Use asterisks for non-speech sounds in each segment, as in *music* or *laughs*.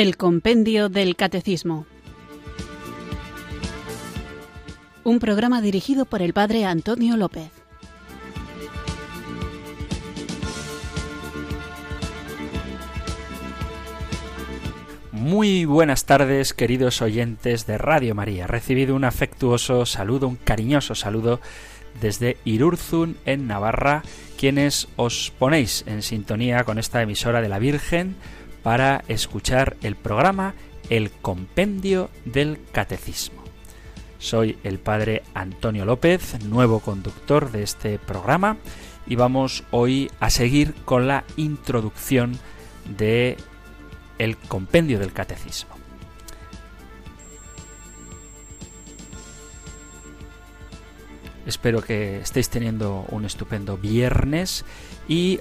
El Compendio del Catecismo. Un programa dirigido por el Padre Antonio López. Muy buenas tardes, queridos oyentes de Radio María. Recibido un afectuoso saludo, un cariñoso saludo desde Irurzun, en Navarra, quienes os ponéis en sintonía con esta emisora de la Virgen para escuchar el programa El Compendio del Catecismo. Soy el padre Antonio López, nuevo conductor de este programa, y vamos hoy a seguir con la introducción de el Compendio del Catecismo. Espero que estéis teniendo un estupendo viernes y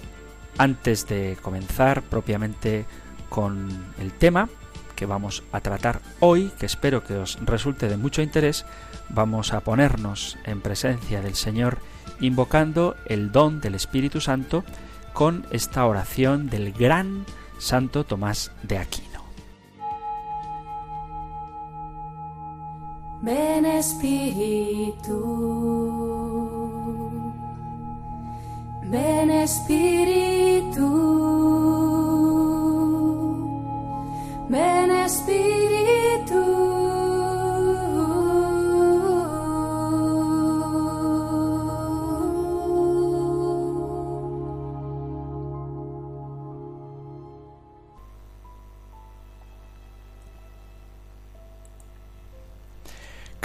antes de comenzar propiamente con el tema que vamos a tratar hoy, que espero que os resulte de mucho interés, vamos a ponernos en presencia del Señor invocando el don del Espíritu Santo con esta oración del gran Santo Tomás de Aquino. Ven Espíritu, ven Espíritu.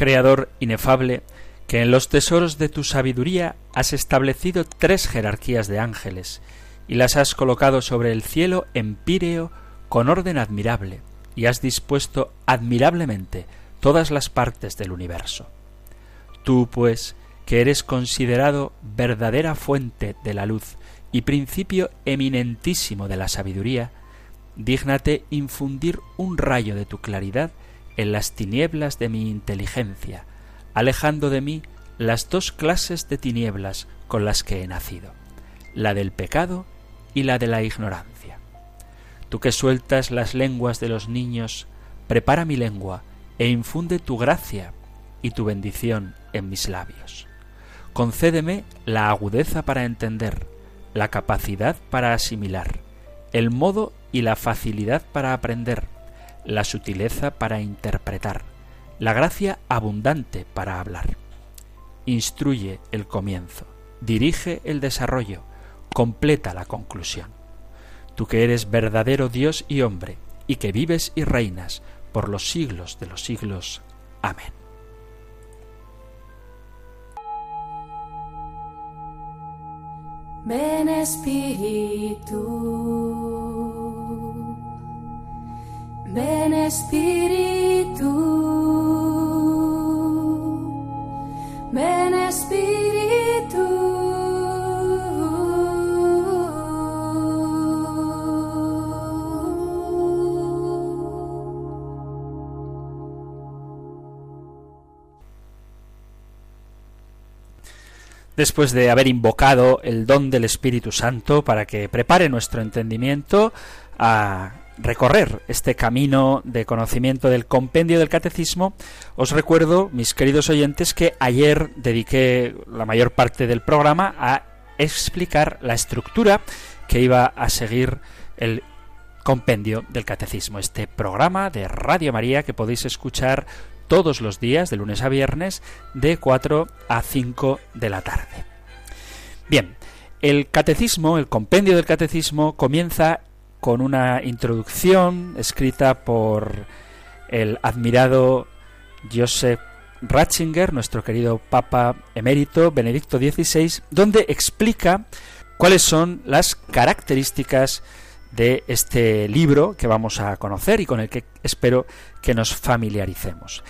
Creador inefable, que en los tesoros de tu sabiduría has establecido tres jerarquías de ángeles, y las has colocado sobre el cielo empíreo con orden admirable, y has dispuesto admirablemente todas las partes del universo. Tú, pues, que eres considerado verdadera fuente de la luz y principio eminentísimo de la sabiduría, dígnate infundir un rayo de tu claridad en las tinieblas de mi inteligencia, alejando de mí las dos clases de tinieblas con las que he nacido, la del pecado y la de la ignorancia. Tú que sueltas las lenguas de los niños, prepara mi lengua e infunde tu gracia y tu bendición en mis labios. Concédeme la agudeza para entender, la capacidad para asimilar, el modo y la facilidad para aprender, la sutileza para interpretar, la gracia abundante para hablar. Instruye el comienzo, dirige el desarrollo, completa la conclusión tú que eres verdadero Dios y hombre, y que vives y reinas por los siglos de los siglos. Amén. Ven Espíritu, ven Espíritu, ven Espíritu. después de haber invocado el don del Espíritu Santo para que prepare nuestro entendimiento a recorrer este camino de conocimiento del compendio del catecismo, os recuerdo, mis queridos oyentes, que ayer dediqué la mayor parte del programa a explicar la estructura que iba a seguir el compendio del catecismo, este programa de Radio María que podéis escuchar todos los días, de lunes a viernes, de 4 a 5 de la tarde. Bien, el catecismo, el compendio del catecismo, comienza con una introducción escrita por el admirado Joseph Ratzinger, nuestro querido Papa emérito Benedicto XVI, donde explica cuáles son las características de este libro que vamos a conocer y con el que espero que nos familiaricemos.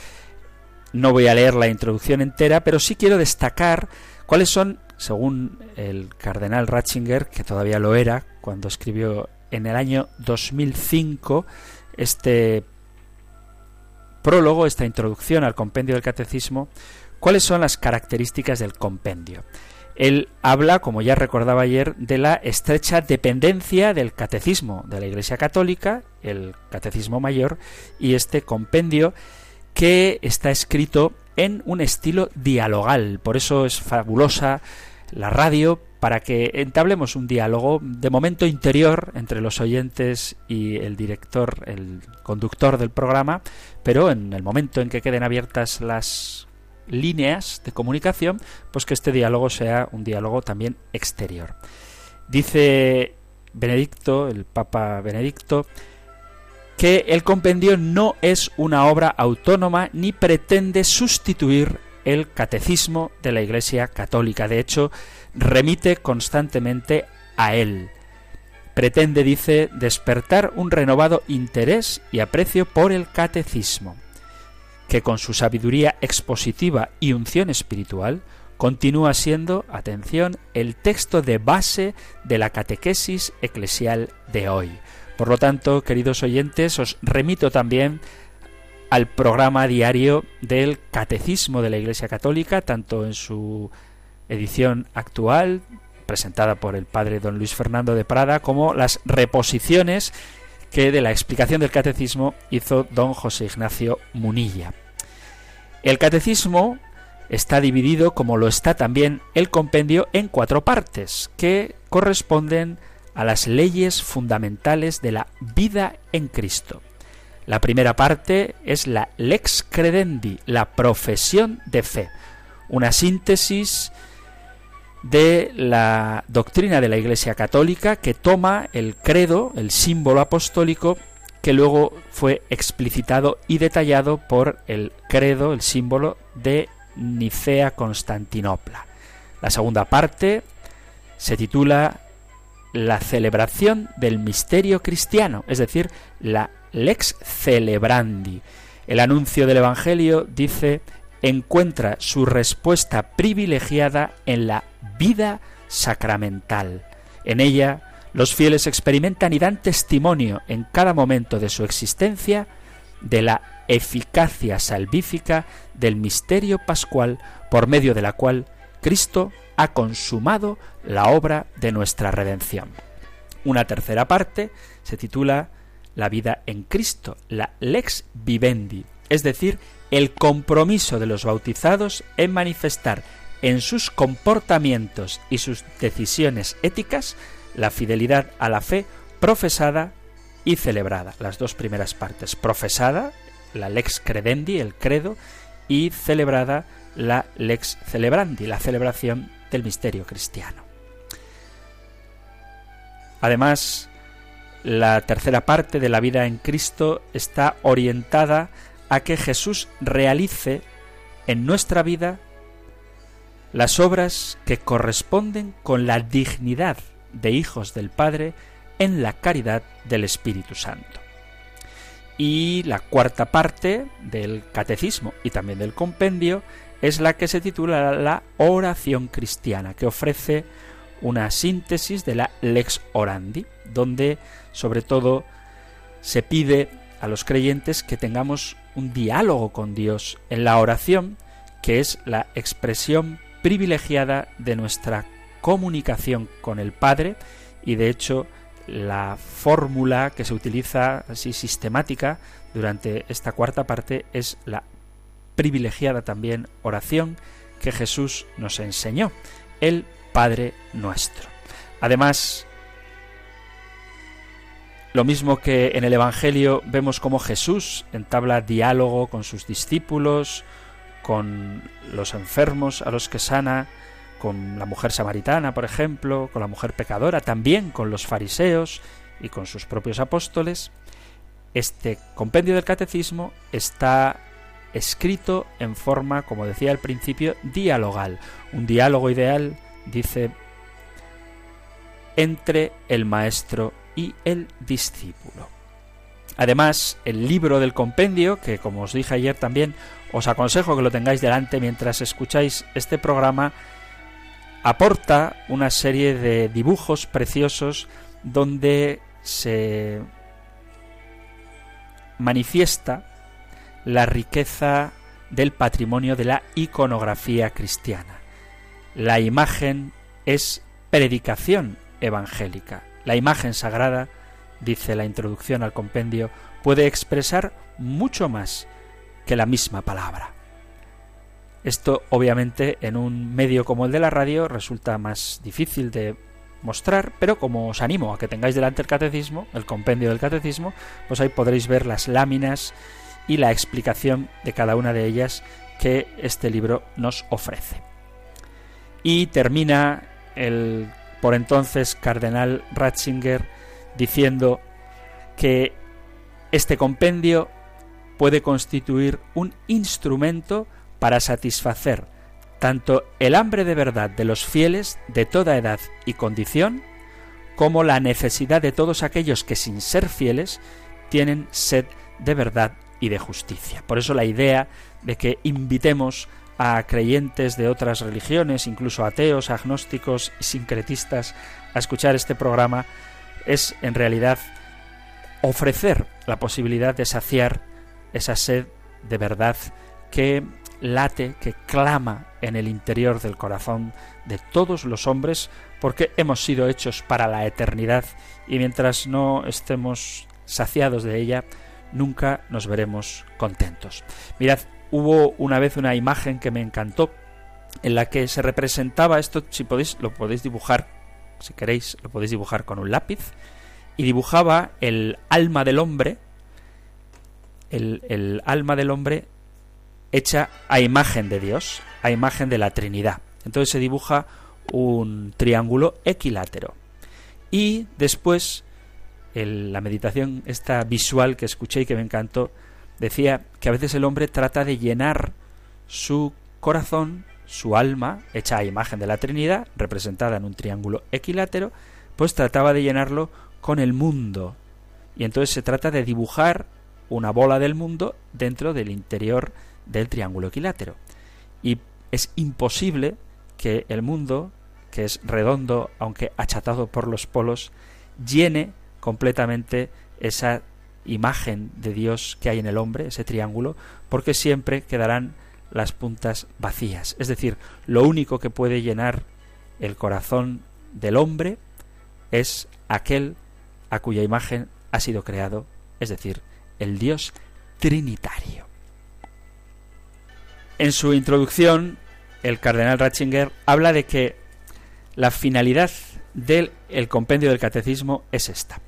No voy a leer la introducción entera, pero sí quiero destacar cuáles son, según el cardenal Ratzinger, que todavía lo era cuando escribió en el año 2005 este prólogo, esta introducción al compendio del catecismo, cuáles son las características del compendio. él habla, como ya recordaba ayer, de la estrecha dependencia del catecismo de la Iglesia Católica, el catecismo mayor, y este compendio que está escrito en un estilo dialogal. Por eso es fabulosa la radio para que entablemos un diálogo de momento interior entre los oyentes y el director, el conductor del programa, pero en el momento en que queden abiertas las líneas de comunicación, pues que este diálogo sea un diálogo también exterior. Dice Benedicto, el Papa Benedicto, que el compendio no es una obra autónoma ni pretende sustituir el catecismo de la Iglesia Católica. De hecho, remite constantemente a él. Pretende, dice, despertar un renovado interés y aprecio por el catecismo que con su sabiduría expositiva y unción espiritual continúa siendo, atención, el texto de base de la catequesis eclesial de hoy. Por lo tanto, queridos oyentes, os remito también al programa diario del Catecismo de la Iglesia Católica, tanto en su edición actual, presentada por el padre don Luis Fernando de Prada, como las reposiciones que de la explicación del catecismo hizo don José Ignacio Munilla. El catecismo está dividido, como lo está también el compendio, en cuatro partes, que corresponden a las leyes fundamentales de la vida en Cristo. La primera parte es la lex credendi, la profesión de fe, una síntesis de la doctrina de la Iglesia Católica que toma el credo, el símbolo apostólico, que luego fue explicitado y detallado por el credo, el símbolo de Nicea Constantinopla. La segunda parte se titula La celebración del misterio cristiano, es decir, la lex celebrandi. El anuncio del Evangelio dice encuentra su respuesta privilegiada en la vida sacramental. En ella, los fieles experimentan y dan testimonio en cada momento de su existencia de la eficacia salvífica del misterio pascual por medio de la cual Cristo ha consumado la obra de nuestra redención. Una tercera parte se titula La vida en Cristo, la lex vivendi, es decir, el compromiso de los bautizados en manifestar en sus comportamientos y sus decisiones éticas la fidelidad a la fe profesada y celebrada. Las dos primeras partes. Profesada, la lex credendi, el credo, y celebrada, la lex celebrandi, la celebración del misterio cristiano. Además, la tercera parte de la vida en Cristo está orientada a que Jesús realice en nuestra vida las obras que corresponden con la dignidad de hijos del Padre en la caridad del Espíritu Santo. Y la cuarta parte del catecismo y también del compendio es la que se titula la oración cristiana, que ofrece una síntesis de la lex orandi, donde sobre todo se pide a los creyentes que tengamos un diálogo con Dios en la oración, que es la expresión privilegiada de nuestra comunicación con el Padre y de hecho la fórmula que se utiliza así sistemática durante esta cuarta parte es la privilegiada también oración que Jesús nos enseñó, el Padre nuestro. Además, lo mismo que en el Evangelio vemos como Jesús entabla diálogo con sus discípulos, con los enfermos a los que sana, con la mujer samaritana, por ejemplo, con la mujer pecadora, también con los fariseos y con sus propios apóstoles, este compendio del catecismo está escrito en forma, como decía al principio, dialogal. Un diálogo ideal, dice, entre el maestro y el discípulo. Además, el libro del compendio, que como os dije ayer también, os aconsejo que lo tengáis delante mientras escucháis este programa, aporta una serie de dibujos preciosos donde se manifiesta la riqueza del patrimonio de la iconografía cristiana. la imagen es predicación evangélica. La imagen sagrada, dice la introducción al compendio, puede expresar mucho más que la misma palabra. Esto obviamente en un medio como el de la radio resulta más difícil de mostrar, pero como os animo a que tengáis delante el catecismo, el compendio del catecismo, pues ahí podréis ver las láminas y la explicación de cada una de ellas que este libro nos ofrece. Y termina el por entonces cardenal Ratzinger diciendo que este compendio puede constituir un instrumento para satisfacer tanto el hambre de verdad de los fieles de toda edad y condición, como la necesidad de todos aquellos que sin ser fieles tienen sed de verdad y de justicia. Por eso la idea de que invitemos a creyentes de otras religiones, incluso ateos, agnósticos sincretistas, a escuchar este programa, es en realidad ofrecer la posibilidad de saciar esa sed de verdad que late, que clama en el interior del corazón de todos los hombres, porque hemos sido hechos para la eternidad y mientras no estemos saciados de ella, nunca nos veremos contentos. Mirad, hubo una vez una imagen que me encantó en la que se representaba esto, si podéis, lo podéis dibujar, si queréis, lo podéis dibujar con un lápiz, y dibujaba el alma del hombre, el, el alma del hombre hecha a imagen de Dios, a imagen de la Trinidad. Entonces se dibuja un triángulo equilátero. Y después, la meditación esta visual que escuché y que me encantó, decía que a veces el hombre trata de llenar su corazón, su alma, hecha a imagen de la Trinidad, representada en un triángulo equilátero, pues trataba de llenarlo con el mundo. Y entonces se trata de dibujar una bola del mundo dentro del interior del triángulo equilátero. Y es imposible que el mundo, que es redondo, aunque achatado por los polos, llene completamente esa imagen de Dios que hay en el hombre, ese triángulo, porque siempre quedarán las puntas vacías. Es decir, lo único que puede llenar el corazón del hombre es aquel a cuya imagen ha sido creado, es decir, el Dios trinitario. En su introducción, el cardenal Ratzinger habla de que la finalidad del compendio del catecismo es esta: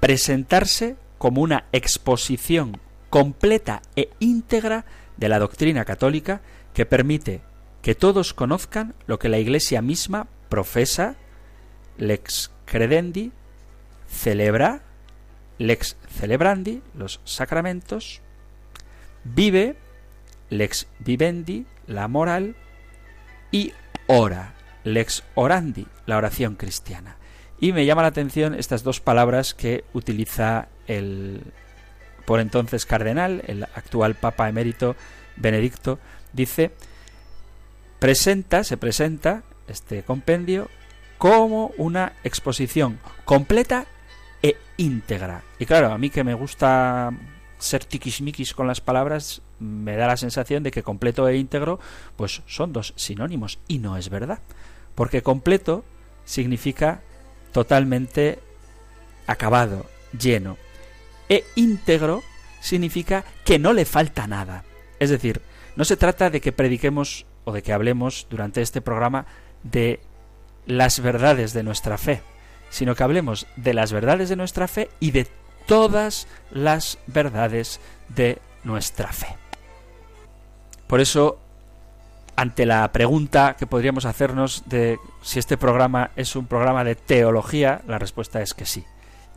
presentarse como una exposición completa e íntegra de la doctrina católica que permite que todos conozcan lo que la Iglesia misma profesa, lex credendi, celebra, lex celebrandi, los sacramentos, vive, lex vivendi, la moral, y ora, lex orandi, la oración cristiana. Y me llama la atención estas dos palabras que utiliza el por entonces cardenal, el actual Papa emérito Benedicto, dice, presenta, se presenta este compendio como una exposición completa e íntegra. Y claro, a mí que me gusta ser tiquismiquis con las palabras, me da la sensación de que completo e íntegro pues son dos sinónimos y no es verdad, porque completo significa totalmente acabado, lleno, e íntegro significa que no le falta nada. Es decir, no se trata de que prediquemos o de que hablemos durante este programa de las verdades de nuestra fe, sino que hablemos de las verdades de nuestra fe y de todas las verdades de nuestra fe. Por eso, ante la pregunta que podríamos hacernos de si este programa es un programa de teología, la respuesta es que sí.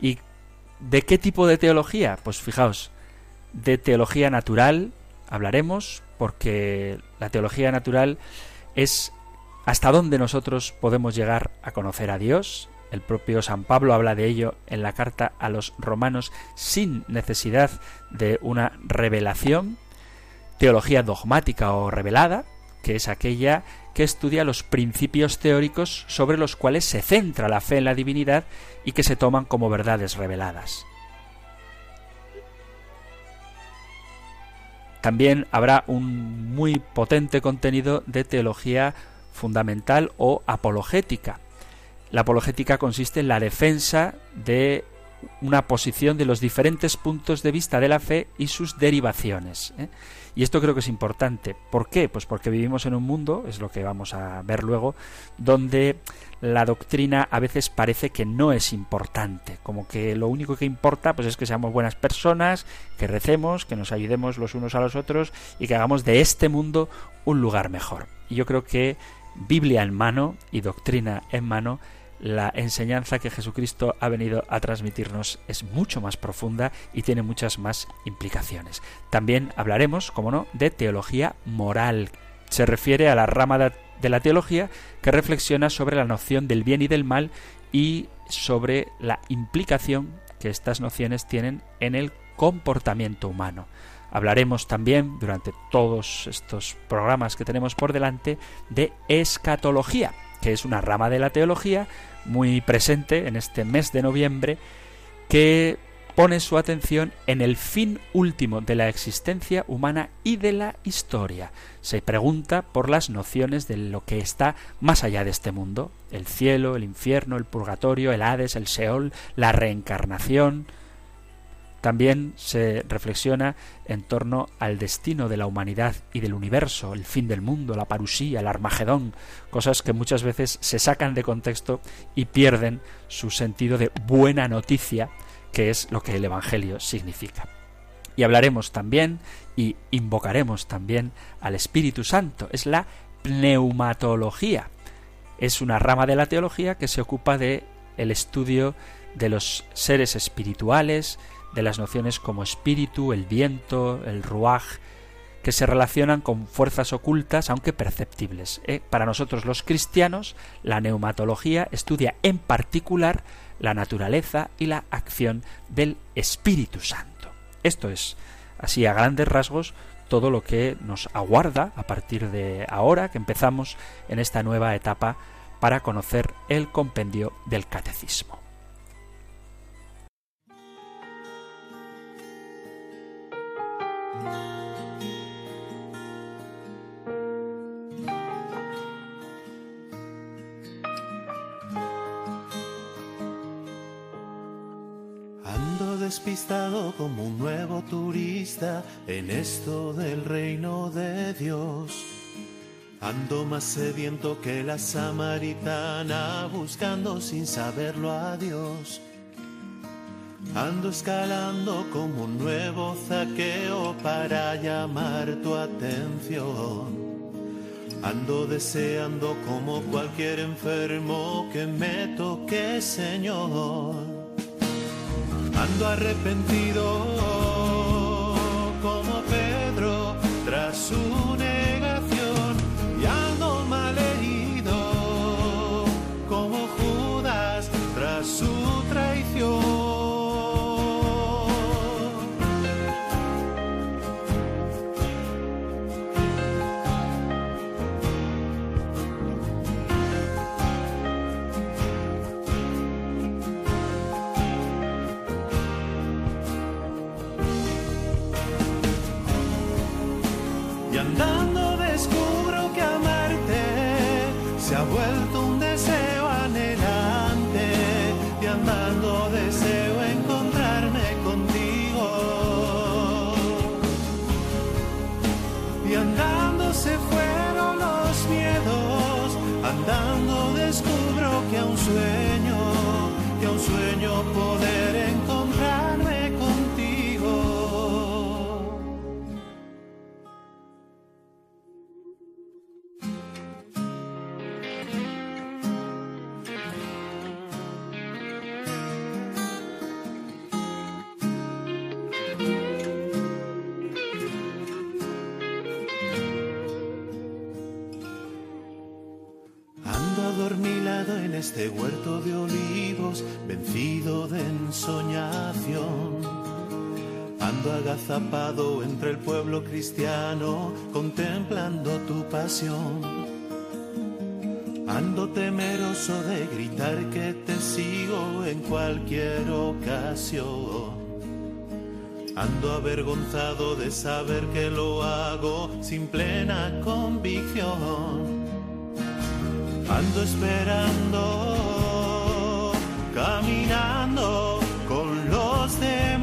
¿Y de qué tipo de teología? Pues fijaos, de teología natural hablaremos, porque la teología natural es hasta dónde nosotros podemos llegar a conocer a Dios, el propio San Pablo habla de ello en la carta a los romanos sin necesidad de una revelación, teología dogmática o revelada, que es aquella que estudia los principios teóricos sobre los cuales se centra la fe en la divinidad y que se toman como verdades reveladas. También habrá un muy potente contenido de teología fundamental o apologética. La apologética consiste en la defensa de una posición de los diferentes puntos de vista de la fe y sus derivaciones. ¿eh? Y esto creo que es importante. ¿Por qué? Pues porque vivimos en un mundo, es lo que vamos a ver luego, donde la doctrina a veces parece que no es importante, como que lo único que importa pues es que seamos buenas personas, que recemos, que nos ayudemos los unos a los otros y que hagamos de este mundo un lugar mejor. Y yo creo que Biblia en mano y doctrina en mano la enseñanza que Jesucristo ha venido a transmitirnos es mucho más profunda y tiene muchas más implicaciones. También hablaremos, como no, de teología moral. Se refiere a la rama de la teología que reflexiona sobre la noción del bien y del mal y sobre la implicación que estas nociones tienen en el comportamiento humano. Hablaremos también durante todos estos programas que tenemos por delante de escatología, que es una rama de la teología muy presente en este mes de noviembre, que pone su atención en el fin último de la existencia humana y de la historia. Se pregunta por las nociones de lo que está más allá de este mundo, el cielo, el infierno, el purgatorio, el Hades, el Seol, la reencarnación, también se reflexiona en torno al destino de la humanidad y del universo, el fin del mundo, la parusía, el armagedón, cosas que muchas veces se sacan de contexto y pierden su sentido de buena noticia, que es lo que el Evangelio significa. Y hablaremos también y invocaremos también al Espíritu Santo, es la pneumatología. Es una rama de la teología que se ocupa de el estudio de los seres espirituales, de las nociones como espíritu, el viento, el ruaj, que se relacionan con fuerzas ocultas, aunque perceptibles. ¿eh? Para nosotros los cristianos, la neumatología estudia en particular la naturaleza y la acción del Espíritu Santo. Esto es, así a grandes rasgos, todo lo que nos aguarda a partir de ahora que empezamos en esta nueva etapa para conocer el compendio del catecismo. Despistado como un nuevo turista en esto del reino de Dios. Ando más sediento que la samaritana buscando sin saberlo a Dios. Ando escalando como un nuevo zaqueo para llamar tu atención. Ando deseando como cualquier enfermo que me toque, Señor. Ando arrepentido agazapado entre el pueblo cristiano contemplando tu pasión. Ando temeroso de gritar que te sigo en cualquier ocasión. Ando avergonzado de saber que lo hago sin plena convicción ando esperando, caminando con los de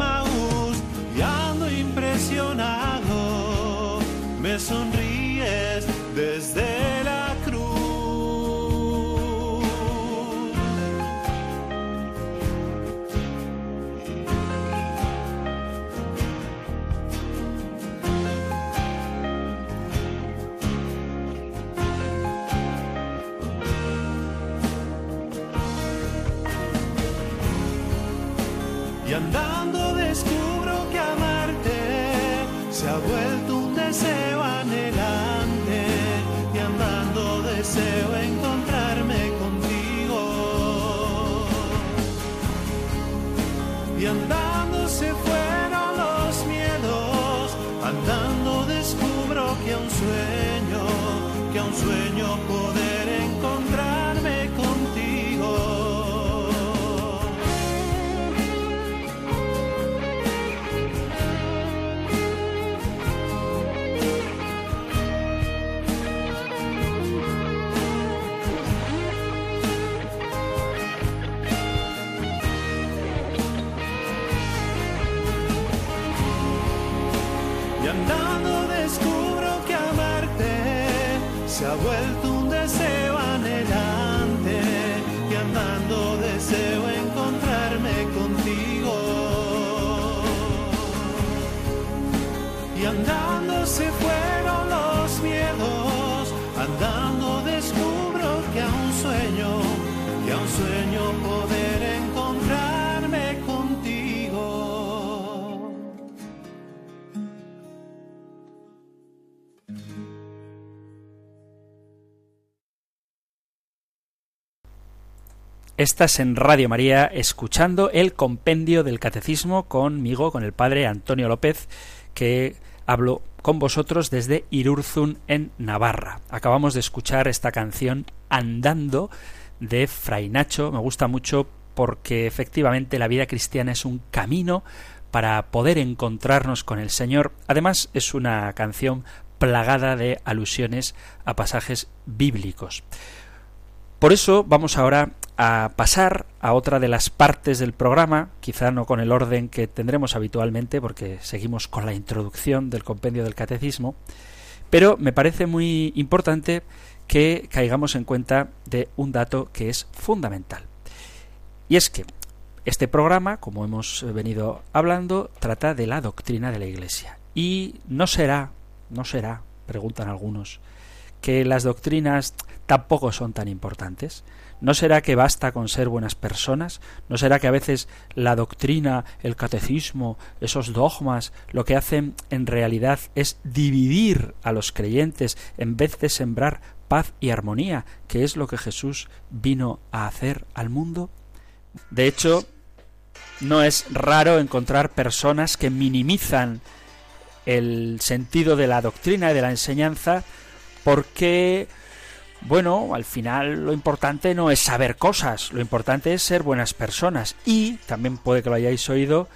Y andando se fueron los miedos. Andando descubro que a un sueño, que a un sueño poder encontrarme contigo. Estás en Radio María escuchando el compendio del catecismo conmigo, con el padre Antonio López, que hablo con vosotros desde Irurzun en Navarra. Acabamos de escuchar esta canción Andando de Fray Nacho. Me gusta mucho porque efectivamente la vida cristiana es un camino para poder encontrarnos con el Señor. Además es una canción plagada de alusiones a pasajes bíblicos. Por eso vamos ahora a pasar a otra de las partes del programa, quizá no con el orden que tendremos habitualmente, porque seguimos con la introducción del compendio del catecismo, pero me parece muy importante que caigamos en cuenta de un dato que es fundamental. Y es que este programa, como hemos venido hablando, trata de la doctrina de la Iglesia. Y no será, no será, preguntan algunos, que las doctrinas tampoco son tan importantes. ¿No será que basta con ser buenas personas? ¿No será que a veces la doctrina, el catecismo, esos dogmas, lo que hacen en realidad es dividir a los creyentes en vez de sembrar paz y armonía, que es lo que Jesús vino a hacer al mundo? De hecho, no es raro encontrar personas que minimizan el sentido de la doctrina y de la enseñanza porque bueno, al final lo importante no es saber cosas, lo importante es ser buenas personas. Y también puede que lo hayáis oído,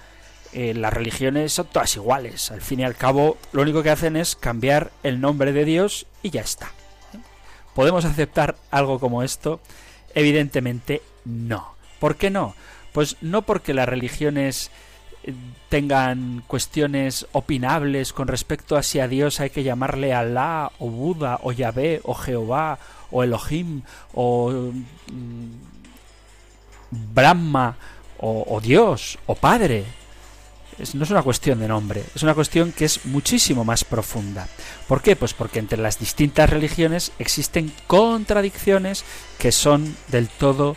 eh, las religiones son todas iguales. Al fin y al cabo, lo único que hacen es cambiar el nombre de Dios y ya está. ¿Podemos aceptar algo como esto? Evidentemente no. ¿Por qué no? Pues no porque las religiones tengan cuestiones opinables con respecto a si a Dios hay que llamarle Alá o Buda o Yahvé o Jehová o Elohim o mm, Brahma o, o, Dios o Padre. Es, no es una cuestión de nombre, es una cuestión que es muchísimo más profunda. ¿Por qué? Pues porque entre las distintas religiones existen contradicciones que son del todo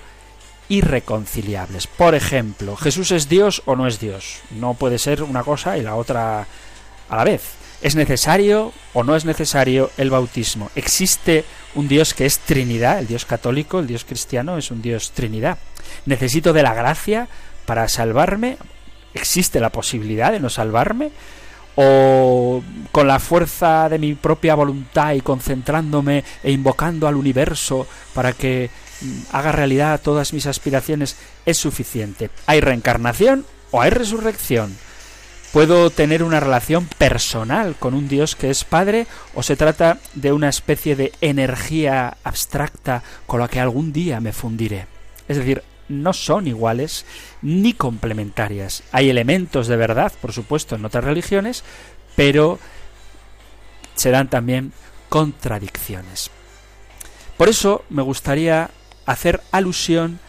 irreconciliables. Por ejemplo, ¿Jesús es Dios o no es Dios? No puede ser una cosa y la otra a la vez. ¿Es necesario o no es necesario el bautismo? ¿Existe un Dios que es Trinidad? El Dios católico, el Dios cristiano es un Dios Trinidad. ¿Necesito de la gracia para salvarme? ¿Existe la posibilidad de no salvarme? ¿O con la fuerza de mi propia voluntad y concentrándome e invocando al universo para que haga realidad todas mis aspiraciones es suficiente. ¿Hay reencarnación o hay resurrección? ¿Puedo tener una relación personal con un Dios que es Padre o se trata de una especie de energía abstracta con la que algún día me fundiré? Es decir, no son iguales ni complementarias. Hay elementos de verdad, por supuesto, en otras religiones, pero se dan también contradicciones. Por eso me gustaría hacer alusión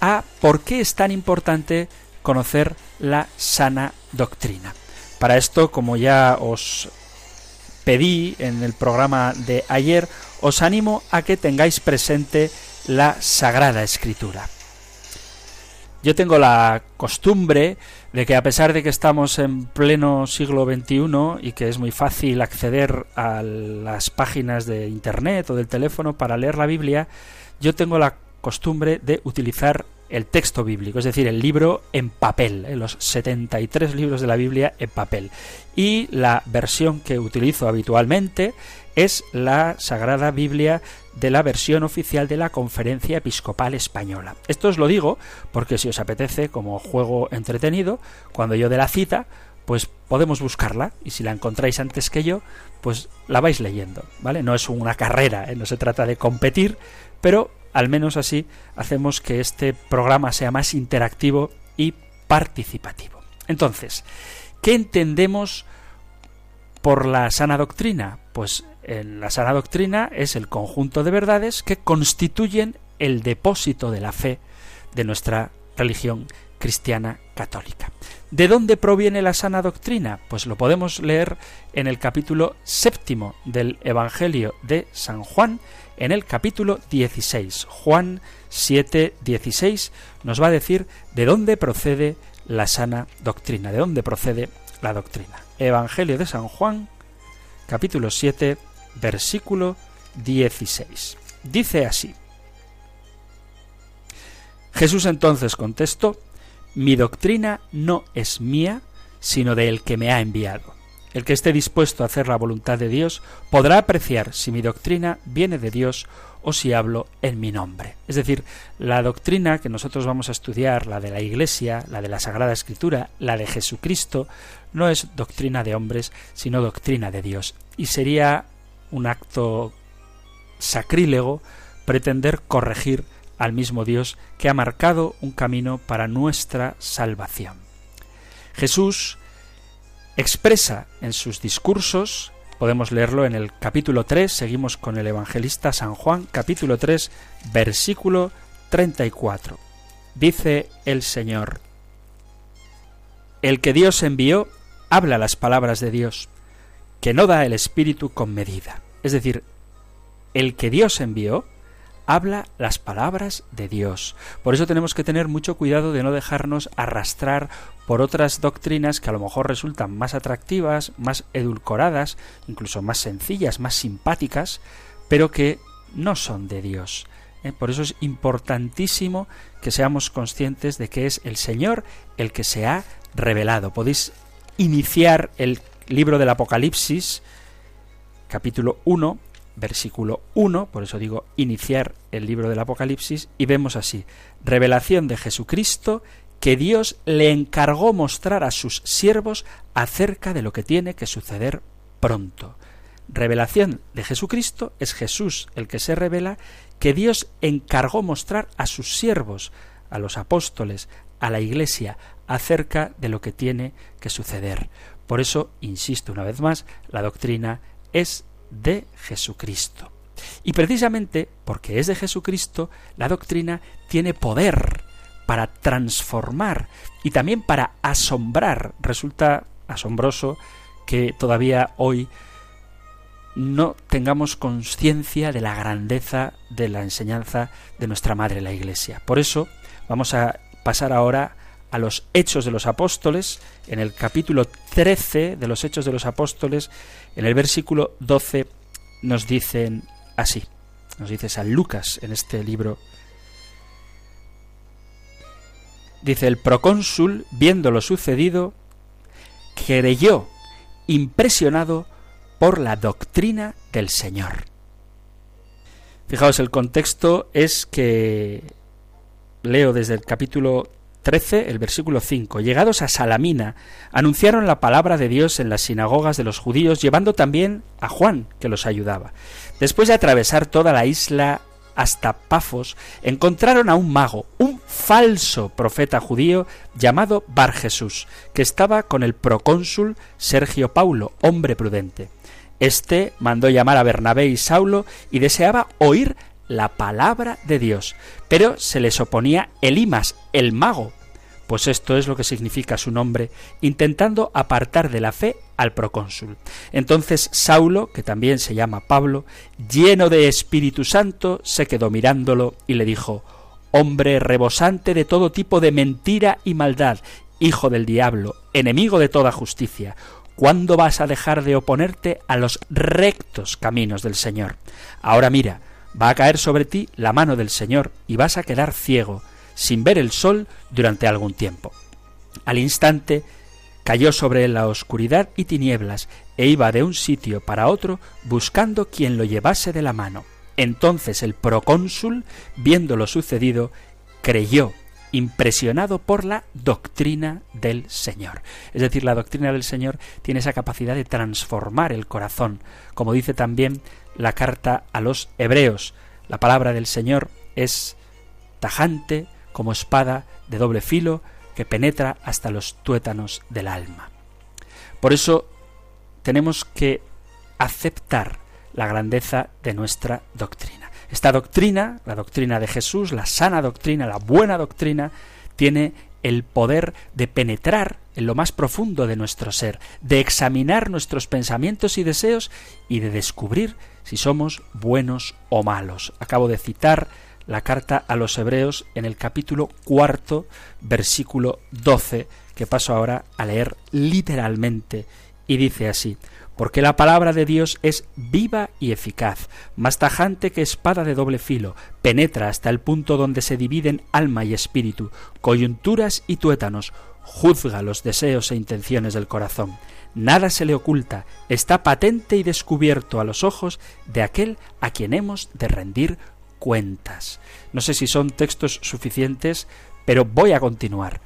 a por qué es tan importante conocer la sana doctrina. Para esto, como ya os pedí en el programa de ayer, os animo a que tengáis presente la Sagrada Escritura. Yo tengo la costumbre de que a pesar de que estamos en pleno siglo XXI y que es muy fácil acceder a las páginas de Internet o del teléfono para leer la Biblia, yo tengo la costumbre de utilizar el texto bíblico, es decir, el libro en papel, ¿eh? los 73 libros de la Biblia en papel. Y la versión que utilizo habitualmente es la Sagrada Biblia de la versión oficial de la Conferencia Episcopal Española. Esto os lo digo porque si os apetece como juego entretenido, cuando yo dé la cita, pues podemos buscarla y si la encontráis antes que yo, pues la vais leyendo, ¿vale? No es una carrera, ¿eh? no se trata de competir, pero al menos así hacemos que este programa sea más interactivo y participativo. Entonces, ¿qué entendemos por la sana doctrina? Pues en la sana doctrina es el conjunto de verdades que constituyen el depósito de la fe de nuestra religión cristiana católica. ¿De dónde proviene la sana doctrina? Pues lo podemos leer en el capítulo séptimo del Evangelio de San Juan, en el capítulo 16. Juan 7, 16 nos va a decir de dónde procede la sana doctrina, de dónde procede la doctrina. Evangelio de San Juan, capítulo 7, versículo 16. Dice así. Jesús entonces contestó, Mi doctrina no es mía, sino de el que me ha enviado. El que esté dispuesto a hacer la voluntad de Dios podrá apreciar si mi doctrina viene de Dios o si hablo en mi nombre. Es decir, la doctrina que nosotros vamos a estudiar, la de la Iglesia, la de la Sagrada Escritura, la de Jesucristo, no es doctrina de hombres, sino doctrina de Dios. Y sería un acto sacrílego pretender corregir al mismo Dios que ha marcado un camino para nuestra salvación. Jesús expresa en sus discursos, podemos leerlo en el capítulo 3, seguimos con el evangelista San Juan, capítulo 3, versículo 34. Dice el Señor, El que Dios envió habla las palabras de Dios, que no da el Espíritu con medida. Es decir, el que Dios envió habla las palabras de Dios. Por eso tenemos que tener mucho cuidado de no dejarnos arrastrar por otras doctrinas que a lo mejor resultan más atractivas, más edulcoradas, incluso más sencillas, más simpáticas, pero que no son de Dios. ¿eh? Por eso es importantísimo que seamos conscientes de que es el Señor el que se ha revelado. Podéis iniciar el libro del Apocalipsis, capítulo 1, versículo 1, por eso digo iniciar el libro del Apocalipsis, y vemos así, revelación de Jesucristo que Dios le encargó mostrar a sus siervos acerca de lo que tiene que suceder pronto. Revelación de Jesucristo es Jesús el que se revela, que Dios encargó mostrar a sus siervos, a los apóstoles, a la Iglesia, acerca de lo que tiene que suceder. Por eso, insisto una vez más, la doctrina es de Jesucristo. Y precisamente porque es de Jesucristo, la doctrina tiene poder para transformar y también para asombrar. Resulta asombroso que todavía hoy no tengamos conciencia de la grandeza de la enseñanza de nuestra Madre la Iglesia. Por eso vamos a pasar ahora a los Hechos de los Apóstoles, en el capítulo 13 de los Hechos de los Apóstoles, en el versículo 12, nos dicen así, nos dice San Lucas en este libro. Dice, el procónsul, viendo lo sucedido, creyó, impresionado por la doctrina del Señor. Fijaos, el contexto es que leo desde el capítulo 13, el versículo 5. Llegados a Salamina, anunciaron la palabra de Dios en las sinagogas de los judíos, llevando también a Juan, que los ayudaba. Después de atravesar toda la isla hasta Pafos, encontraron a un mago, un falso profeta judío llamado Bar Jesús, que estaba con el procónsul Sergio Paulo, hombre prudente. Este mandó llamar a Bernabé y Saulo y deseaba oír la palabra de Dios. Pero se les oponía Elimas, el mago, pues esto es lo que significa su nombre, intentando apartar de la fe al procónsul. Entonces Saulo, que también se llama Pablo, lleno de Espíritu Santo, se quedó mirándolo y le dijo Hombre rebosante de todo tipo de mentira y maldad, hijo del diablo, enemigo de toda justicia, ¿cuándo vas a dejar de oponerte a los rectos caminos del Señor? Ahora mira, va a caer sobre ti la mano del Señor y vas a quedar ciego, sin ver el sol durante algún tiempo. Al instante cayó sobre él la oscuridad y tinieblas, e iba de un sitio para otro buscando quien lo llevase de la mano. Entonces el procónsul, viendo lo sucedido, creyó, impresionado por la doctrina del Señor. Es decir, la doctrina del Señor tiene esa capacidad de transformar el corazón, como dice también la carta a los hebreos. La palabra del Señor es tajante como espada de doble filo que penetra hasta los tuétanos del alma. Por eso tenemos que aceptar la grandeza de nuestra doctrina. Esta doctrina, la doctrina de Jesús, la sana doctrina, la buena doctrina, tiene el poder de penetrar en lo más profundo de nuestro ser, de examinar nuestros pensamientos y deseos y de descubrir si somos buenos o malos. Acabo de citar la carta a los hebreos en el capítulo cuarto, versículo doce, que paso ahora a leer literalmente, y dice así porque la palabra de Dios es viva y eficaz, más tajante que espada de doble filo, penetra hasta el punto donde se dividen alma y espíritu, coyunturas y tuétanos, juzga los deseos e intenciones del corazón. Nada se le oculta, está patente y descubierto a los ojos de aquel a quien hemos de rendir cuentas. No sé si son textos suficientes, pero voy a continuar.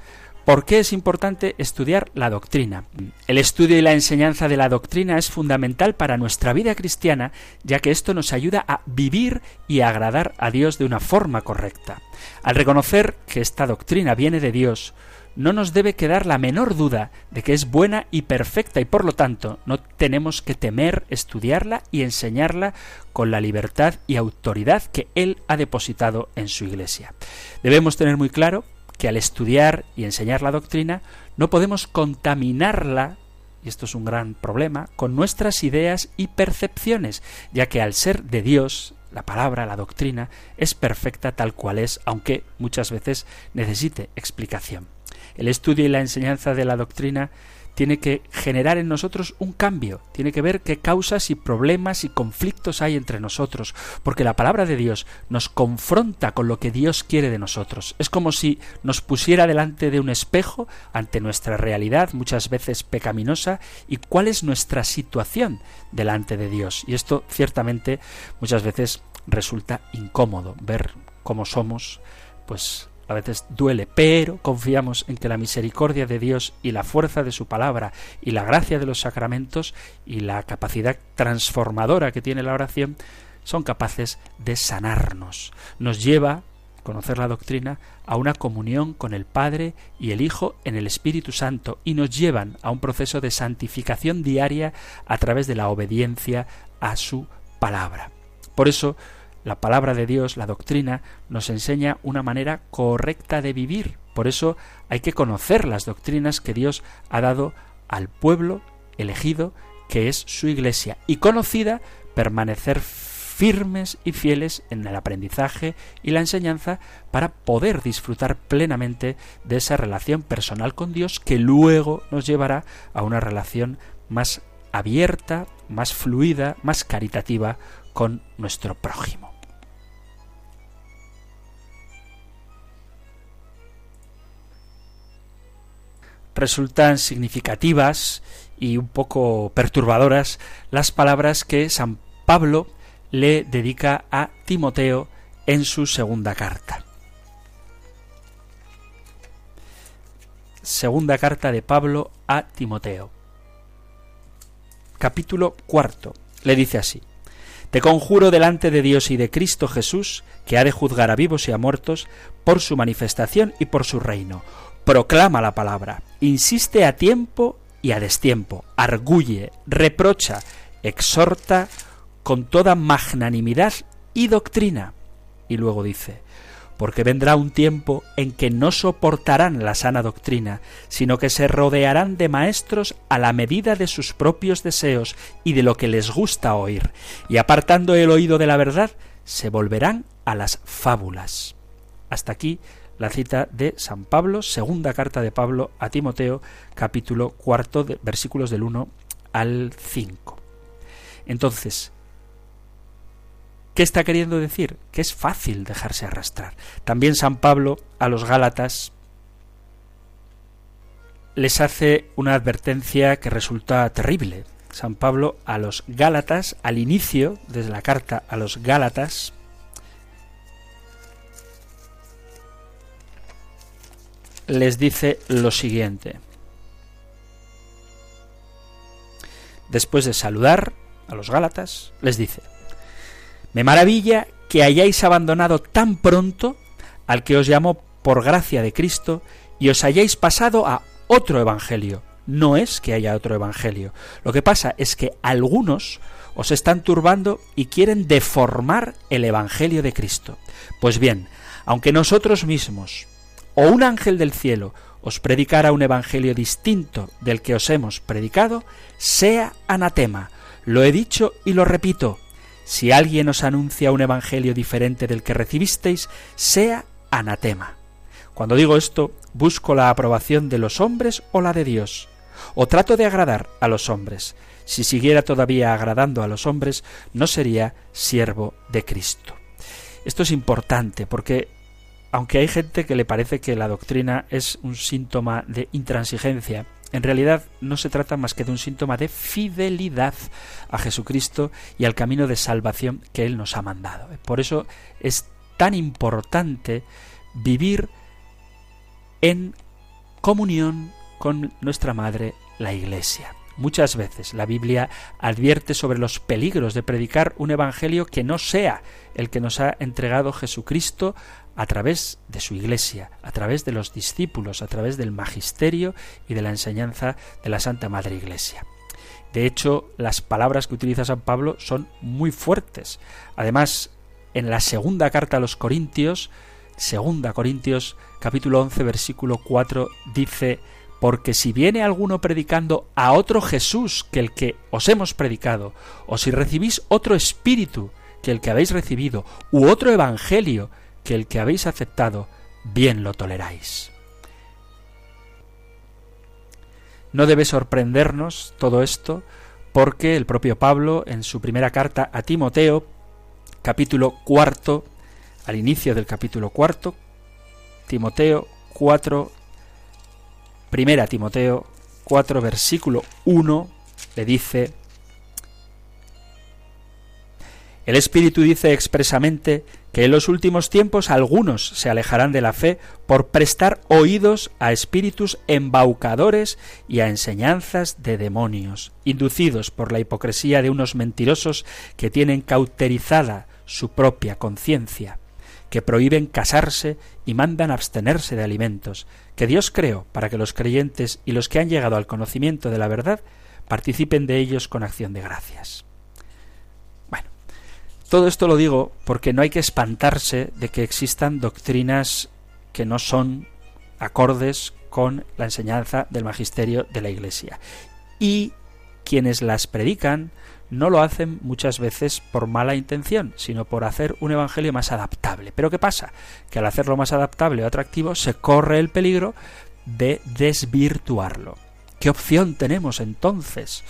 ¿Por qué es importante estudiar la doctrina? El estudio y la enseñanza de la doctrina es fundamental para nuestra vida cristiana, ya que esto nos ayuda a vivir y a agradar a Dios de una forma correcta. Al reconocer que esta doctrina viene de Dios, no nos debe quedar la menor duda de que es buena y perfecta y por lo tanto no tenemos que temer estudiarla y enseñarla con la libertad y autoridad que Él ha depositado en su Iglesia. Debemos tener muy claro que al estudiar y enseñar la doctrina no podemos contaminarla y esto es un gran problema, con nuestras ideas y percepciones, ya que al ser de Dios, la palabra, la doctrina, es perfecta tal cual es, aunque muchas veces necesite explicación. El estudio y la enseñanza de la doctrina tiene que generar en nosotros un cambio, tiene que ver qué causas y problemas y conflictos hay entre nosotros, porque la palabra de Dios nos confronta con lo que Dios quiere de nosotros. Es como si nos pusiera delante de un espejo ante nuestra realidad, muchas veces pecaminosa, y cuál es nuestra situación delante de Dios. Y esto ciertamente muchas veces resulta incómodo ver cómo somos, pues a veces duele, pero confiamos en que la misericordia de Dios y la fuerza de su palabra y la gracia de los sacramentos y la capacidad transformadora que tiene la oración son capaces de sanarnos. Nos lleva, conocer la doctrina, a una comunión con el Padre y el Hijo en el Espíritu Santo y nos llevan a un proceso de santificación diaria a través de la obediencia a su palabra. Por eso, la palabra de Dios, la doctrina, nos enseña una manera correcta de vivir. Por eso hay que conocer las doctrinas que Dios ha dado al pueblo elegido, que es su iglesia, y conocida, permanecer firmes y fieles en el aprendizaje y la enseñanza para poder disfrutar plenamente de esa relación personal con Dios que luego nos llevará a una relación más abierta, más fluida, más caritativa con nuestro prójimo. resultan significativas y un poco perturbadoras las palabras que San Pablo le dedica a Timoteo en su segunda carta. segunda carta de Pablo a Timoteo. Capítulo cuarto. Le dice así. Te conjuro delante de Dios y de Cristo Jesús, que ha de juzgar a vivos y a muertos, por su manifestación y por su reino. Proclama la palabra, insiste a tiempo y a destiempo, arguye, reprocha, exhorta con toda magnanimidad y doctrina. Y luego dice, porque vendrá un tiempo en que no soportarán la sana doctrina, sino que se rodearán de maestros a la medida de sus propios deseos y de lo que les gusta oír, y apartando el oído de la verdad, se volverán a las fábulas. Hasta aquí la cita de San Pablo, segunda carta de Pablo a Timoteo, capítulo cuarto, versículos del 1 al 5. Entonces, ¿Qué está queriendo decir? Que es fácil dejarse arrastrar. También San Pablo a los Gálatas les hace una advertencia que resulta terrible. San Pablo a los Gálatas, al inicio, desde la carta a los Gálatas, les dice lo siguiente. Después de saludar a los Gálatas, les dice, me maravilla que hayáis abandonado tan pronto al que os llamó por gracia de Cristo y os hayáis pasado a otro evangelio. No es que haya otro evangelio. Lo que pasa es que algunos os están turbando y quieren deformar el evangelio de Cristo. Pues bien, aunque nosotros mismos o un ángel del cielo os predicara un evangelio distinto del que os hemos predicado, sea anatema. Lo he dicho y lo repito, si alguien os anuncia un evangelio diferente del que recibisteis, sea anatema. Cuando digo esto, busco la aprobación de los hombres o la de Dios, o trato de agradar a los hombres. Si siguiera todavía agradando a los hombres, no sería siervo de Cristo. Esto es importante porque aunque hay gente que le parece que la doctrina es un síntoma de intransigencia, en realidad no se trata más que de un síntoma de fidelidad a Jesucristo y al camino de salvación que Él nos ha mandado. Por eso es tan importante vivir en comunión con nuestra Madre, la Iglesia. Muchas veces la Biblia advierte sobre los peligros de predicar un Evangelio que no sea el que nos ha entregado Jesucristo a través de su Iglesia, a través de los discípulos, a través del magisterio y de la enseñanza de la Santa Madre Iglesia. De hecho, las palabras que utiliza San Pablo son muy fuertes. Además, en la segunda carta a los Corintios, segunda Corintios capítulo 11 versículo 4 dice porque si viene alguno predicando a otro Jesús que el que os hemos predicado, o si recibís otro espíritu que el que habéis recibido, u otro evangelio que el que habéis aceptado, bien lo toleráis. No debe sorprendernos todo esto porque el propio Pablo en su primera carta a Timoteo, capítulo cuarto, al inicio del capítulo cuarto, Timoteo 4, primera Timoteo 4, versículo 1, le dice, el Espíritu dice expresamente que en los últimos tiempos algunos se alejarán de la fe por prestar oídos a espíritus embaucadores y a enseñanzas de demonios, inducidos por la hipocresía de unos mentirosos que tienen cauterizada su propia conciencia, que prohíben casarse y mandan abstenerse de alimentos, que Dios creó para que los creyentes y los que han llegado al conocimiento de la verdad participen de ellos con acción de gracias. Todo esto lo digo porque no hay que espantarse de que existan doctrinas que no son acordes con la enseñanza del magisterio de la Iglesia. Y quienes las predican no lo hacen muchas veces por mala intención, sino por hacer un evangelio más adaptable. Pero ¿qué pasa? Que al hacerlo más adaptable o atractivo se corre el peligro de desvirtuarlo. ¿Qué opción tenemos entonces?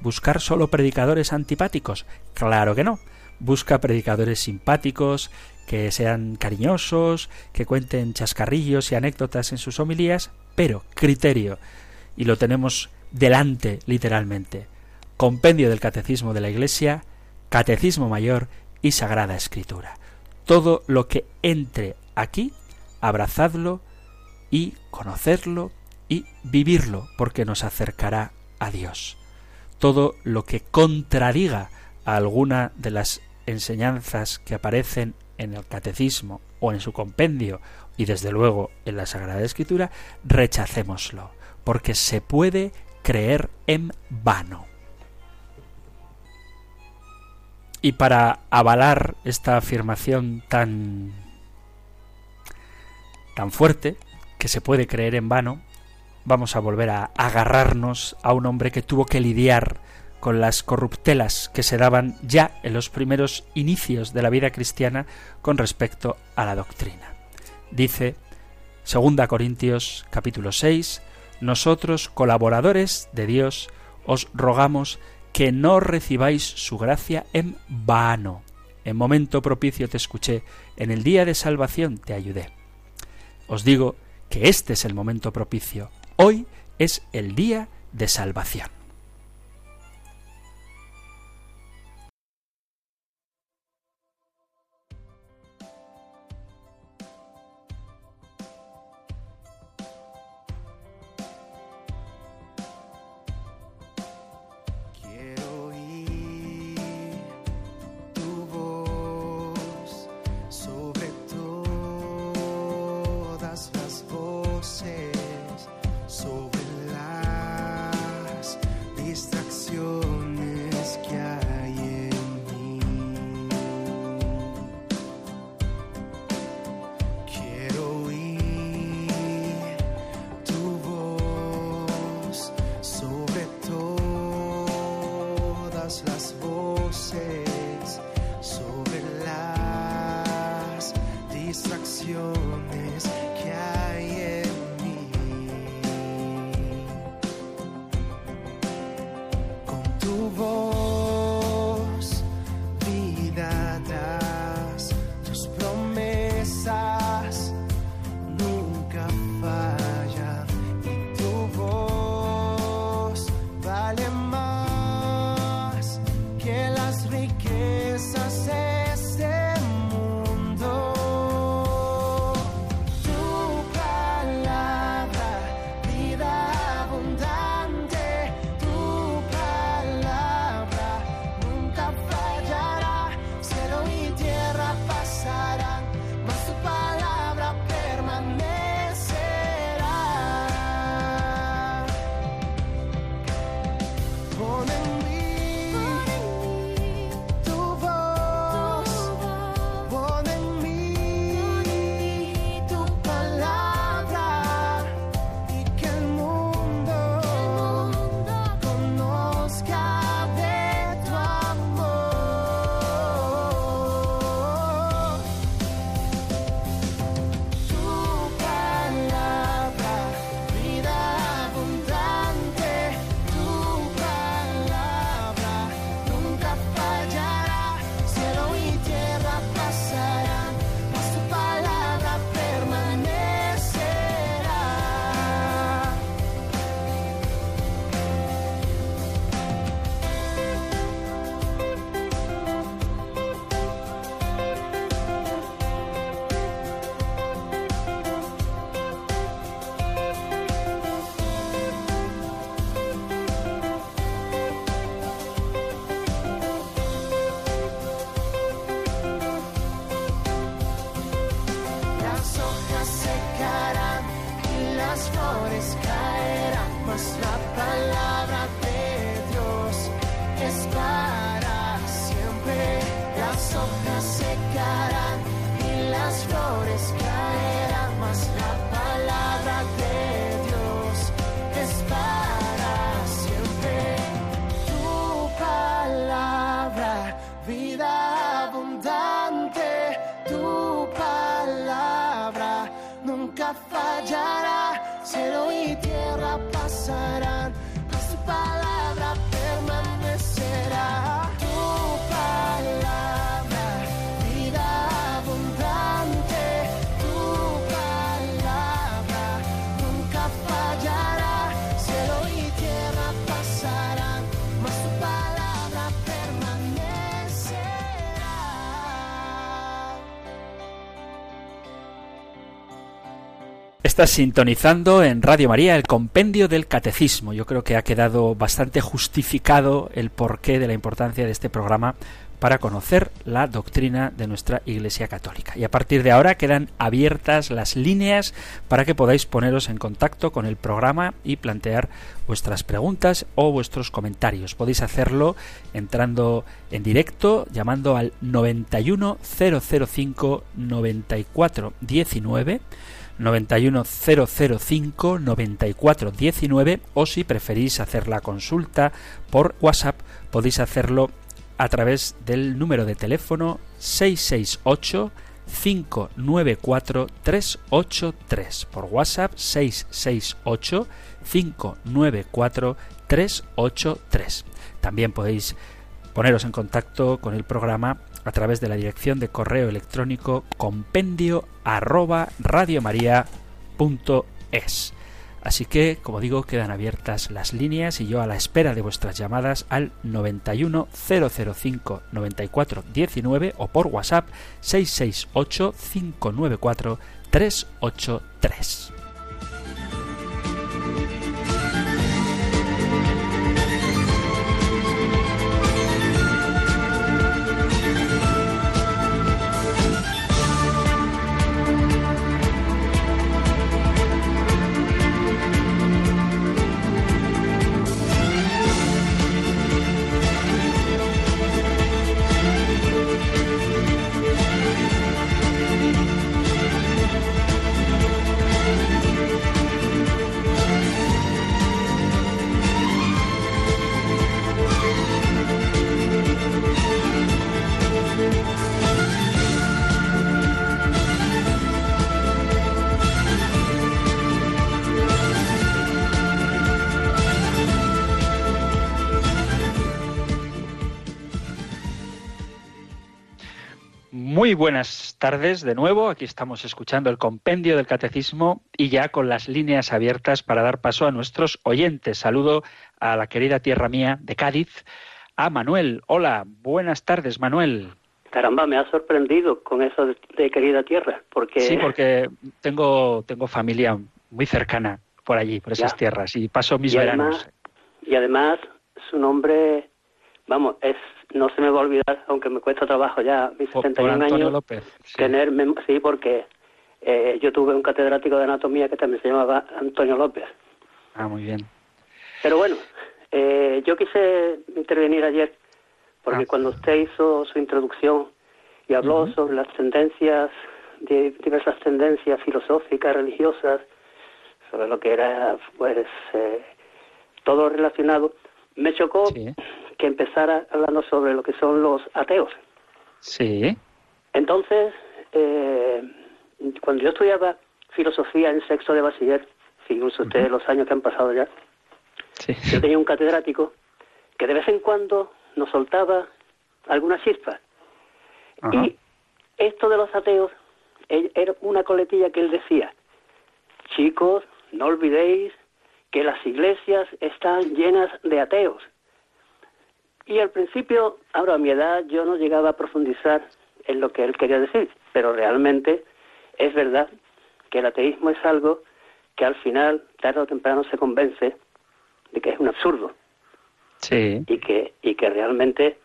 ¿Buscar solo predicadores antipáticos? Claro que no busca predicadores simpáticos, que sean cariñosos, que cuenten chascarrillos y anécdotas en sus homilías, pero criterio, y lo tenemos delante literalmente. Compendio del Catecismo de la Iglesia, Catecismo Mayor y Sagrada Escritura. Todo lo que entre aquí, abrazadlo y conocerlo y vivirlo porque nos acercará a Dios. Todo lo que contradiga a alguna de las enseñanzas que aparecen en el catecismo o en su compendio y desde luego en la Sagrada Escritura, rechacémoslo, porque se puede creer en vano. Y para avalar esta afirmación tan tan fuerte que se puede creer en vano, vamos a volver a agarrarnos a un hombre que tuvo que lidiar con las corruptelas que se daban ya en los primeros inicios de la vida cristiana con respecto a la doctrina. Dice 2 Corintios capítulo 6, nosotros colaboradores de Dios os rogamos que no recibáis su gracia en vano. En momento propicio te escuché, en el día de salvación te ayudé. Os digo que este es el momento propicio. Hoy es el día de salvación. Estás sintonizando en Radio María el compendio del catecismo. Yo creo que ha quedado bastante justificado el porqué de la importancia de este programa para conocer la doctrina de nuestra Iglesia Católica. Y a partir de ahora quedan abiertas las líneas para que podáis poneros en contacto con el programa y plantear vuestras preguntas o vuestros comentarios. Podéis hacerlo entrando en directo llamando al 91005 9419 91005 9419 o si preferís hacer la consulta por WhatsApp podéis hacerlo a través del número de teléfono 668 594 383 por WhatsApp 668 594 383. También podéis poneros en contacto con el programa a través de la dirección de correo electrónico compendio arroba. Así que, como digo, quedan abiertas las líneas y yo a la espera de vuestras llamadas al 91 005 94 19 o por WhatsApp 668 594 383. Muy buenas tardes de nuevo. Aquí estamos escuchando el compendio del catecismo y ya con las líneas abiertas para dar paso a nuestros oyentes. Saludo a la querida tierra mía de Cádiz, a Manuel. Hola, buenas tardes, Manuel. Caramba, me ha sorprendido con eso de, querida tierra, porque sí, porque tengo tengo familia muy cercana por allí, por esas tierras y paso mis veranos. y además su nombre, vamos, es no se me va a olvidar, aunque me cuesta trabajo ya, mis 71 años, López, sí. tener, sí, porque eh, yo tuve un catedrático de anatomía que también se llamaba Antonio López. Ah, muy bien. Pero bueno, eh, yo quise intervenir ayer porque Ah. cuando usted hizo su introducción y habló sobre las tendencias, de diversas tendencias filosóficas, religiosas, sobre lo que era, pues, eh, todo relacionado, me chocó Sí, que empezara hablando sobre lo que son los ateos. sí, Entonces, eh, cuando yo estudiaba filosofía en sexto de bachiller, fíjense ustedes los años que han pasado ya, sí. yo tenía un catedrático que de vez en cuando nos soltaba alguna chispa. Y esto de los ateos era una coletilla que él decía, chicos, no olvidéis que las iglesias están llenas de ateos. Y al principio, ahora a mi edad, yo no llegaba a profundizar en lo que él quería decir, pero realmente es verdad que el ateísmo es algo que al final, tarde o temprano, se convence de que es un absurdo. Sí, y que, y que realmente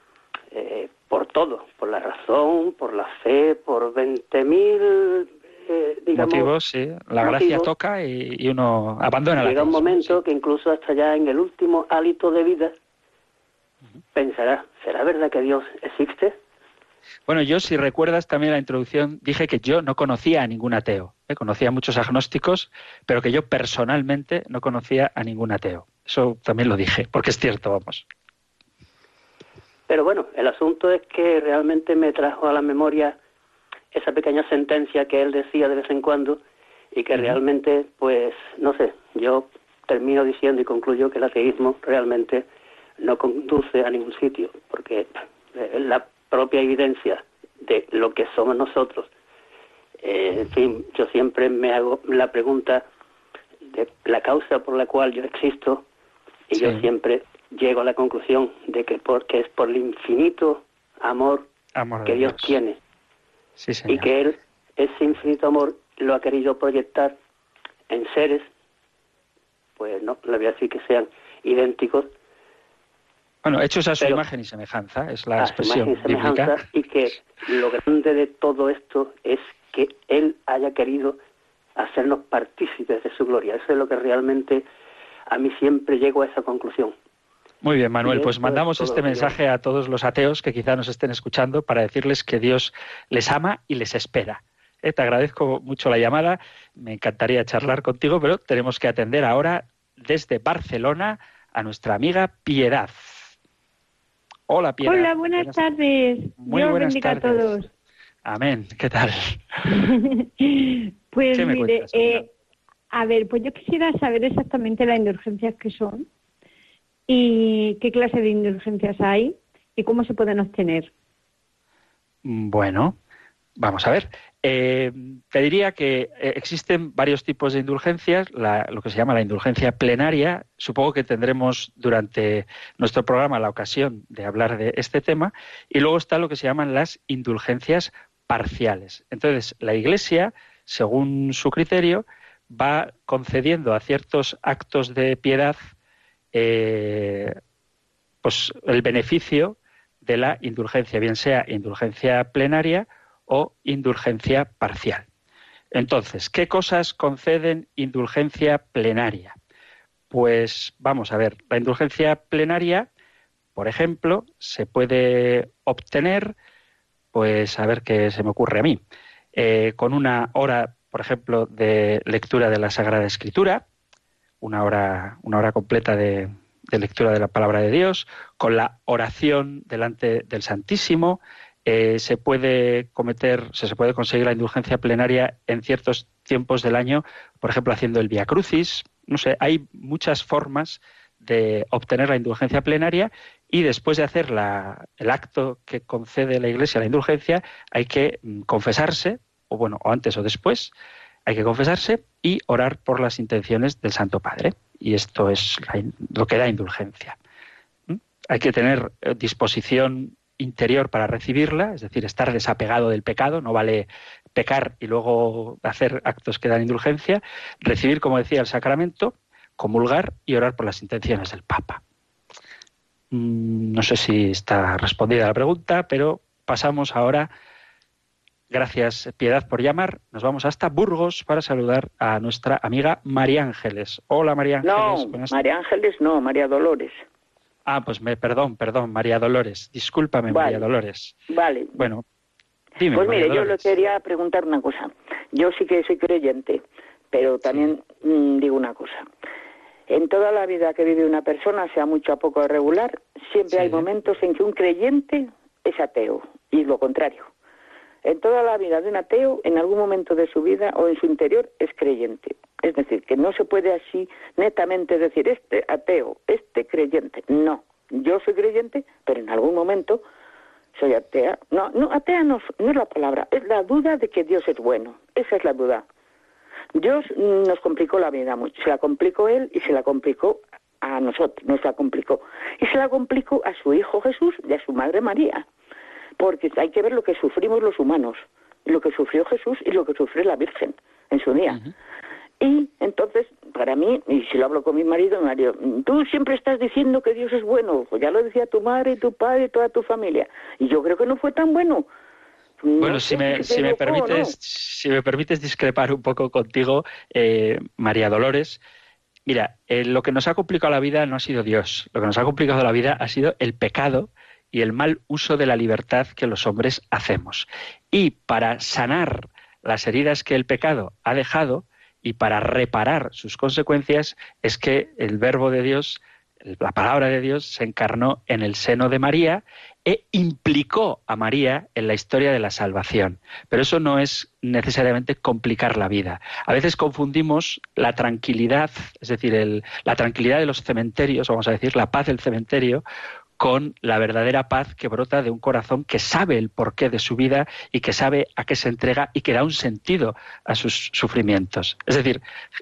eh, por todo, por la razón, por la fe, por 20.000, eh, digamos, motivos, sí. La gracia toca y, y uno abandona la llega un momento que incluso hasta ya en el último hálito de vida pensará, ¿será verdad que Dios existe? Bueno, yo, si recuerdas también la introducción, dije que yo no conocía a ningún ateo. ¿eh? Conocía a muchos agnósticos, pero que yo personalmente no conocía a ningún ateo. Eso también lo dije, porque es cierto, vamos. Pero bueno, el asunto es que realmente me trajo a la memoria esa pequeña sentencia que él decía de vez en cuando y que realmente, pues, no sé, yo termino diciendo y concluyo que el ateísmo realmente no conduce a ningún sitio, porque eh, la propia evidencia de lo que somos nosotros, eh, en fin, yo siempre me hago la pregunta de la causa por la cual yo existo y yo siempre llego a la conclusión de que porque es por el infinito amor Amor que Dios tiene. Sí, y que Él ese infinito amor lo ha querido proyectar en seres, pues no, le voy a decir que sean idénticos. Bueno, hechos a su Pero- imagen y semejanza, es la a su expresión y bíblica. y que lo grande de todo esto es que Él haya querido hacernos partícipes de su gloria. Eso es lo que realmente a mí siempre llego a esa conclusión. Muy bien, Manuel, pues mandamos este mensaje a todos los ateos que quizá nos estén escuchando para decirles que Dios les ama y les espera. Eh, te agradezco mucho la llamada, me encantaría charlar contigo, pero tenemos que atender ahora desde Barcelona a nuestra amiga Piedad. Hola, Piedad. Hola, buenas, tardes. Muy Dios buenas bendiga tardes. a todos. Amén, ¿qué tal? *laughs* pues ¿Qué me mire, cuentas, eh, a ver, pues yo quisiera saber exactamente las indulgencias que son y qué clase de indulgencias hay y cómo se pueden obtener. Bueno, vamos a ver. Eh, te diría que eh, existen varios tipos de indulgencias, la- lo que se llama la indulgencia plenaria. Supongo que tendremos durante nuestro programa la ocasión de hablar de este tema. Y luego está lo que se llaman las indulgencias parciales. Entonces, la Iglesia, según su criterio, va concediendo a ciertos actos de piedad eh, pues el beneficio de la indulgencia, bien sea indulgencia plenaria o indulgencia parcial. Entonces, ¿qué cosas conceden indulgencia plenaria? Pues vamos a ver, la indulgencia plenaria, por ejemplo, se puede obtener, pues a ver qué se me ocurre a mí, eh, con una hora, por ejemplo, de lectura de la Sagrada Escritura, una hora, una hora completa de, de lectura de la palabra de Dios, con la oración delante del Santísimo, eh, se puede cometer, se, se puede conseguir la indulgencia plenaria en ciertos tiempos del año, por ejemplo, haciendo el Via Crucis. No sé, hay muchas formas de obtener la indulgencia plenaria y después de hacer la- el acto que concede la Iglesia, la indulgencia, hay que mm, confesarse, o bueno, o antes o después, hay que confesarse y orar por las intenciones del Santo Padre. Y esto es lo que da indulgencia. ¿Mm? Hay que tener eh, disposición interior para recibirla, es decir, estar desapegado del pecado, no vale pecar y luego hacer actos que dan indulgencia, recibir, como decía, el sacramento, comulgar y orar por las intenciones del Papa. Mm, No sé si está respondida la pregunta, pero pasamos ahora. Gracias, Piedad, por llamar. Nos vamos hasta Burgos para saludar a nuestra amiga María Ángeles. Hola, María Ángeles. No, María Ángeles no, María Dolores. Ah, pues me, perdón, perdón, María Dolores. Discúlpame, Vale. María Dolores. Vale. Bueno, dime. pues María mire, yo le quería preguntar una cosa. Yo sí que soy creyente, pero también mm, digo una cosa. En toda la vida que vive una persona, sea mucho o poco regular, siempre Sí. hay momentos en que un creyente es ateo y lo contrario. En toda la vida de un ateo, en algún momento de su vida o en su interior, es creyente. Es decir, que no se puede así netamente decir este ateo, este creyente. No, yo soy creyente, pero en algún momento soy atea. No, no, atea no, es la palabra, es la duda de que Dios es bueno. Esa es la duda. Dios nos complicó la vida mucho. Se la complicó Él y se la complicó a nosotros, nos la complicó. Y se la complicó a su Hijo Jesús y a su Madre María. Porque hay que ver lo que sufrimos los humanos, lo que sufrió Jesús y lo que sufrió la Virgen en su día. Y entonces, para mí, y si lo hablo con mi marido, mi marido, tú siempre estás diciendo que Dios es bueno, pues ya lo decía tu madre y tu padre y toda tu familia. Y yo creo que no fue tan bueno. No Bueno, si me, si me no. permites, si me permites discrepar un poco contigo, eh, María Dolores. Mira, eh, lo que nos ha complicado la vida no ha sido Dios. Lo que nos ha complicado la vida ha sido el pecado y el mal uso de la libertad que los hombres hacemos. Y para sanar las heridas que el pecado ha dejado y para reparar sus consecuencias es que el verbo de Dios, la palabra de Dios, se encarnó en el seno de María e implicó a María en la historia de la salvación. Pero eso no es necesariamente complicar la vida. A veces confundimos la tranquilidad, es decir, la tranquilidad de los cementerios, vamos a decir, la paz del cementerio, con la verdadera paz que brota de un corazón que sabe el porqué de su vida y que sabe a qué se entrega y que da un sentido a sus sufrimientos. Es decir,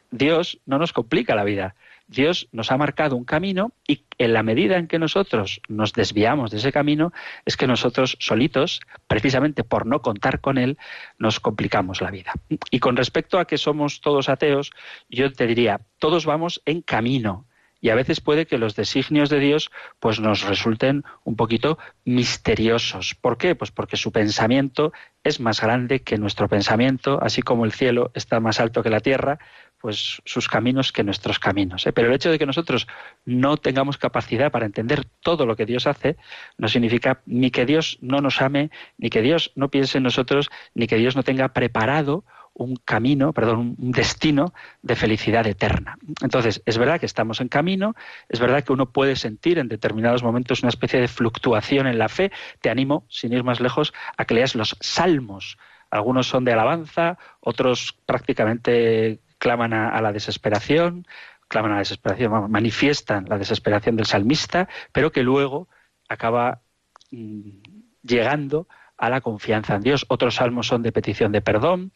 Dios no nos complica la vida. Dios nos ha marcado un camino y en la medida en que nosotros nos desviamos de ese camino, es que nosotros solitos, precisamente por no contar con él, nos complicamos la vida. Y con respecto a que somos todos ateos, yo te diría, todos vamos en camino, y a veces puede que los designios de Dios pues nos resulten un poquito misteriosos. ¿Por qué? Pues porque su pensamiento es más grande que nuestro pensamiento, así como el cielo está más alto que la tierra, pues sus caminos que nuestros caminos. ¿eh? Pero el hecho de que nosotros no tengamos capacidad para entender todo lo que Dios hace, no significa ni que Dios no nos ame, ni que Dios no piense en nosotros, ni que Dios no tenga preparado un camino, perdón, un destino de felicidad eterna. Entonces, es verdad que estamos en camino, es verdad que uno puede sentir en determinados momentos una especie de fluctuación en la fe. Te animo, sin ir más lejos, a que leas los salmos. Algunos son de alabanza, otros prácticamente claman a, la desesperación, claman a la desesperación, manifiestan la desesperación del salmista, pero que luego acaba mm, llegando a la confianza en Dios. Otros salmos son de petición de perdón.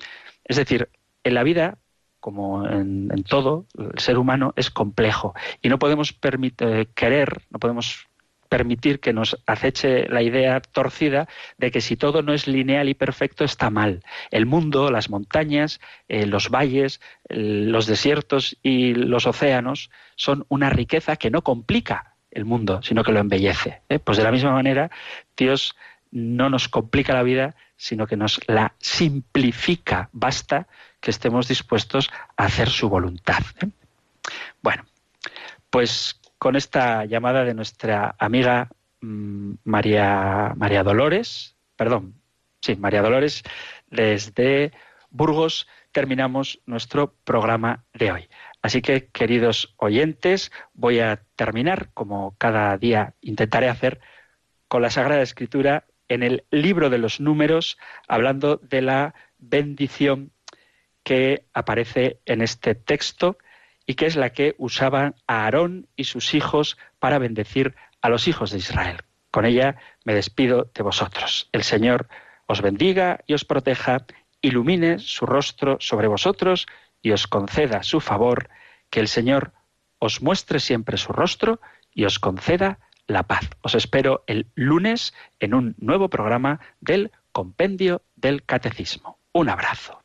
Es decir, en la vida, como en, todo, el ser humano es complejo y no podemos eh, querer, no podemos permitir que nos aceche la idea torcida de que si todo no es lineal y perfecto está mal. El mundo, las montañas, eh, los valles, los desiertos y los océanos son una riqueza que no complica el mundo, sino que lo embellece. ¿eh? Pues de la misma manera, Dios no nos complica la vida, sino que nos la simplifica. Basta que estemos dispuestos a hacer su voluntad. ¿eh? Bueno, pues con esta llamada de nuestra amiga mm, María, María Dolores, perdón, sí, María Dolores, desde Burgos, terminamos nuestro programa de hoy. Así que, queridos oyentes, voy a terminar, como cada día intentaré hacer, con la Sagrada Escritura en el libro de los números, hablando de la bendición que aparece en este texto y que es la que usaban Aarón y sus hijos para bendecir a los hijos de Israel. Con ella me despido de vosotros. El Señor os bendiga y os proteja, ilumine su rostro sobre vosotros y os conceda su favor, que el Señor os muestre siempre su rostro y os conceda la paz. Os espero el lunes en un nuevo programa del Compendio del Catecismo. Un abrazo.